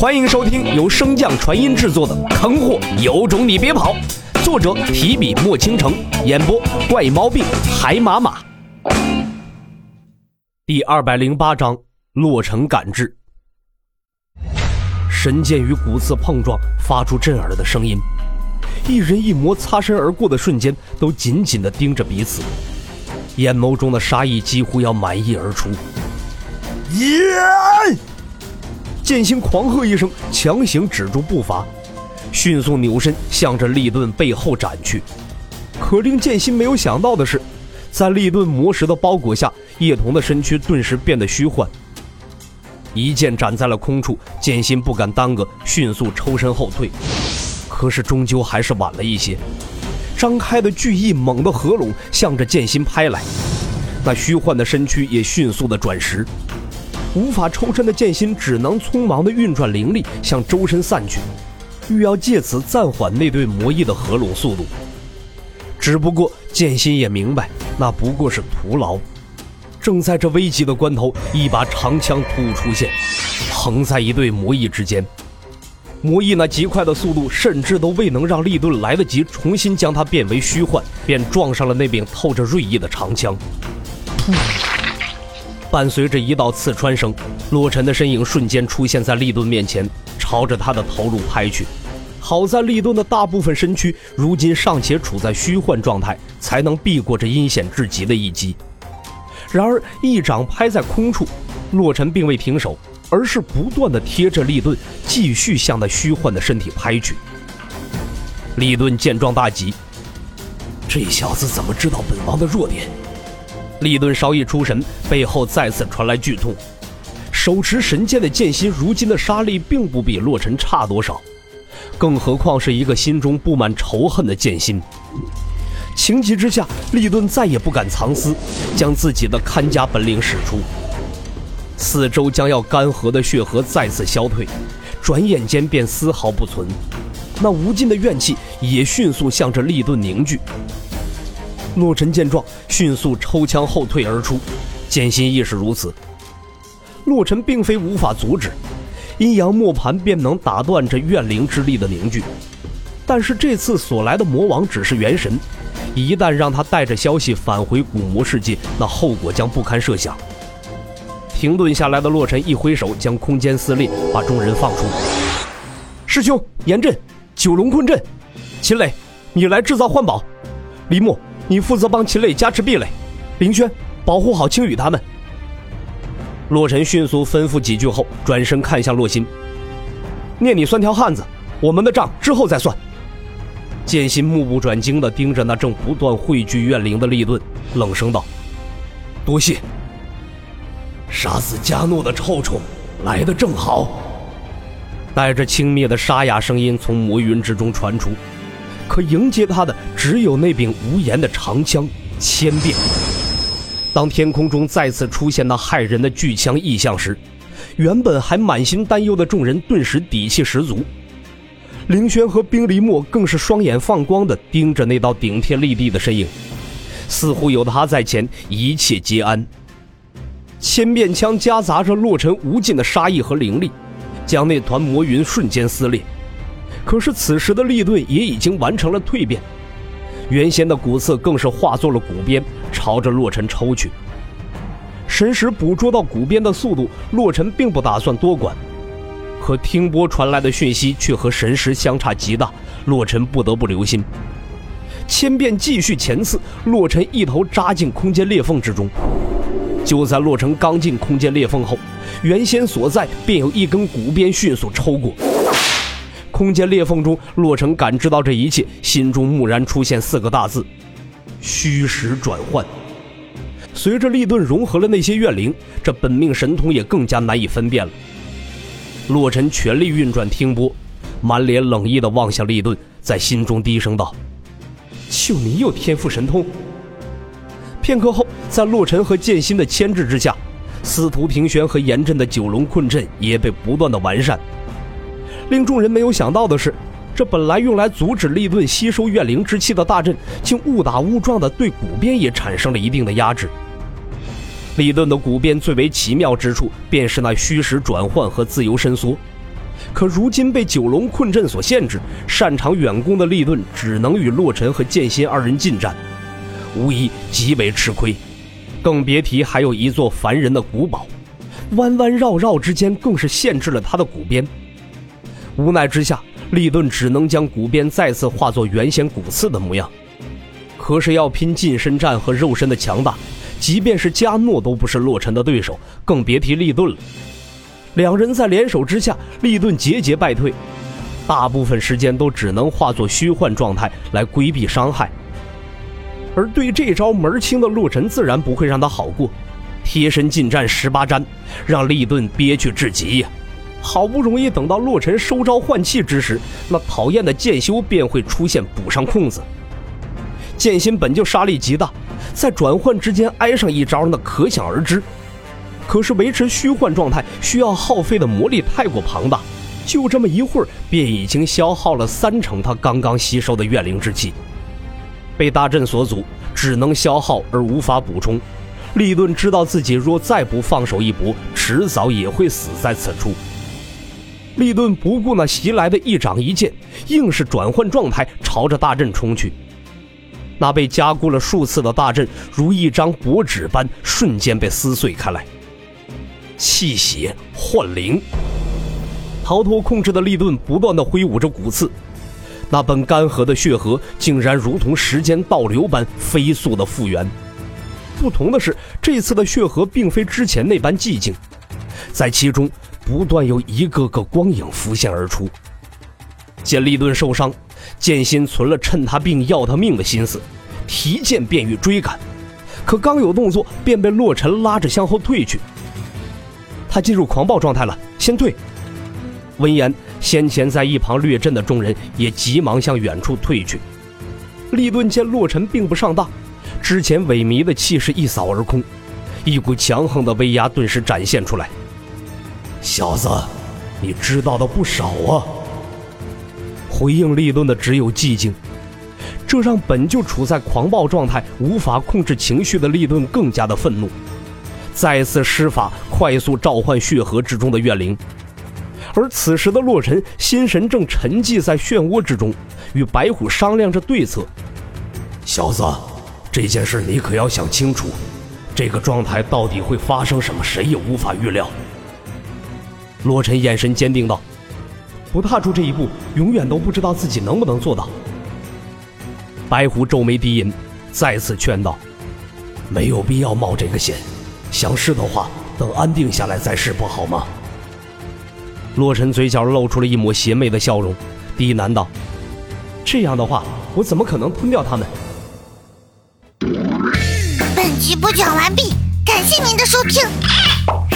欢迎收听由升降传音制作的《坑货有种你别跑》，作者提笔墨倾城，演播怪毛病海马马。第二百零八章：洛城赶制。神剑与骨刺碰撞，发出震耳的声音。一人一魔擦身而过的瞬间，都紧紧地盯着彼此，眼眸中的杀意几乎要满溢而出。耶！剑心狂喝一声，强行止住步伐，迅速扭身向着利顿背后斩去。可令剑心没有想到的是，在利顿魔石的包裹下，叶童的身躯顿时变得虚幻。一剑斩在了空处，剑心不敢耽搁，迅速抽身后退。可是终究还是晚了一些，张开的巨翼猛地合拢，向着剑心拍来。那虚幻的身躯也迅速的转实。无法抽身的剑心只能匆忙地运转灵力向周身散去，欲要借此暂缓那对魔翼的合拢速度。只不过剑心也明白，那不过是徒劳。正在这危急的关头，一把长枪突兀出现，横在一对魔翼之间。魔翼那极快的速度，甚至都未能让利顿来得及重新将它变为虚幻，便撞上了那柄透着锐意的长枪。伴随着一道刺穿声，洛尘的身影瞬间出现在利顿面前，朝着他的头颅拍去。好在利顿的大部分身躯如今尚且处在虚幻状态，才能避过这阴险至极的一击。然而一掌拍在空处，洛尘并未停手，而是不断的贴着利顿，继续向那虚幻的身体拍去。利顿见状大急：“这小子怎么知道本王的弱点？”利顿稍一出神，背后再次传来剧痛。手持神剑的剑心，如今的杀力并不比洛尘差多少，更何况是一个心中布满仇恨的剑心。情急之下，利顿再也不敢藏私，将自己的看家本领使出。四周将要干涸的血河再次消退，转眼间便丝毫不存。那无尽的怨气也迅速向着利顿凝聚。洛尘见状，迅速抽枪后退而出，剑心亦是如此。洛尘并非无法阻止，阴阳磨盘便能打断这怨灵之力的凝聚。但是这次所来的魔王只是元神，一旦让他带着消息返回古魔世界，那后果将不堪设想。停顿下来的洛尘一挥手，将空间撕裂，把众人放出。师兄，严阵，九龙困阵，秦磊，你来制造幻宝，李牧。你负责帮秦磊加持壁垒，林轩保护好青羽他们。洛尘迅速吩咐几句后，转身看向洛心：“念你算条汉子，我们的账之后再算。”剑心目不转睛地盯着那正不断汇聚怨灵的利顿，冷声道：“多谢。杀死加诺的臭虫来得正好。”带着轻蔑的沙哑声音从魔云之中传出。可迎接他的只有那柄无言的长枪千变。当天空中再次出现那骇人的巨枪异象时，原本还满心担忧的众人顿时底气十足。凌轩和冰离墨更是双眼放光的盯着那道顶天立地的身影，似乎有他在前，一切皆安。千变枪夹杂着洛尘无尽的杀意和灵力，将那团魔云瞬间撕裂。可是此时的利顿也已经完成了蜕变，原先的骨刺更是化作了骨鞭，朝着洛尘抽去。神识捕捉到骨鞭的速度，洛尘并不打算多管，可听波传来的讯息却和神识相差极大，洛尘不得不留心。千变继续前刺，洛尘一头扎进空间裂缝之中。就在洛尘刚进空间裂缝后，原先所在便有一根骨鞭迅速抽过。空间裂缝中，洛尘感知到这一切，心中蓦然出现四个大字：虚实转换。随着利顿融合了那些怨灵，这本命神通也更加难以分辨了。洛尘全力运转听波，满脸冷意地望向利顿，在心中低声道：“就你有天赋神通。”片刻后，在洛尘和剑心的牵制之下，司徒平轩和严阵的九龙困阵也被不断的完善。令众人没有想到的是，这本来用来阻止利顿吸收怨灵之气的大阵，竟误打误撞的对骨鞭也产生了一定的压制。利顿的骨鞭最为奇妙之处，便是那虚实转换和自由伸缩。可如今被九龙困阵所限制，擅长远攻的利顿只能与洛尘和剑心二人近战，无疑极为吃亏。更别提还有一座凡人的古堡，弯弯绕绕之间更是限制了他的古鞭。无奈之下，利顿只能将骨鞭再次化作原先骨刺的模样。可是要拼近身战和肉身的强大，即便是加诺都不是洛尘的对手，更别提利顿了。两人在联手之下，利顿节节败退，大部分时间都只能化作虚幻状态来规避伤害。而对这招门清的洛尘自然不会让他好过，贴身近战十八斩，让利顿憋屈至极呀！好不容易等到洛尘收招换气之时，那讨厌的剑修便会出现补上空子。剑心本就杀力极大，在转换之间挨上一招，那可想而知。可是维持虚幻状态需要耗费的魔力太过庞大，就这么一会儿便已经消耗了三成他刚刚吸收的怨灵之气，被大阵所阻，只能消耗而无法补充。利顿知道自己若再不放手一搏，迟早也会死在此处。利顿不顾那袭来的一掌一剑，硬是转换状态朝着大阵冲去。那被加固了数次的大阵，如一张薄纸般瞬间被撕碎开来。气血幻灵，逃脱控制的利顿不断的挥舞着骨刺，那本干涸的血河竟然如同时间倒流般飞速的复原。不同的是，这次的血河并非之前那般寂静，在其中不断有一个个光影浮现而出。见利顿受伤，剑心存了趁他病要他命的心思，提剑便欲追赶，可刚有动作，便被洛尘拉着向后退去。他进入狂暴状态了，先退。闻言，先前在一旁掠阵的众人也急忙向远处退去。利顿见洛尘并不上当，之前萎靡的气势一扫而空，一股强横的威压顿时展现出来。小子，你知道的不少啊！回应利顿的只有寂静，这让本就处在狂暴状态、无法控制情绪的利顿更加的愤怒。再次施法，快速召唤血河之中的怨灵。而此时的洛尘心神正沉寂在漩涡之中，与白虎商量着对策。小子，这件事你可要想清楚，这个状态到底会发生什么，谁也无法预料。洛尘眼神坚定道：“不踏出这一步，永远都不知道自己能不能做到。”白狐皱眉低吟，再次劝道：“没有必要冒这个险。”想试的话，等安定下来再试，不好吗？洛尘嘴角露出了一抹邪魅的笑容，低喃道：“这样的话，我怎么可能吞掉他们？”本集播讲完毕，感谢您的收听。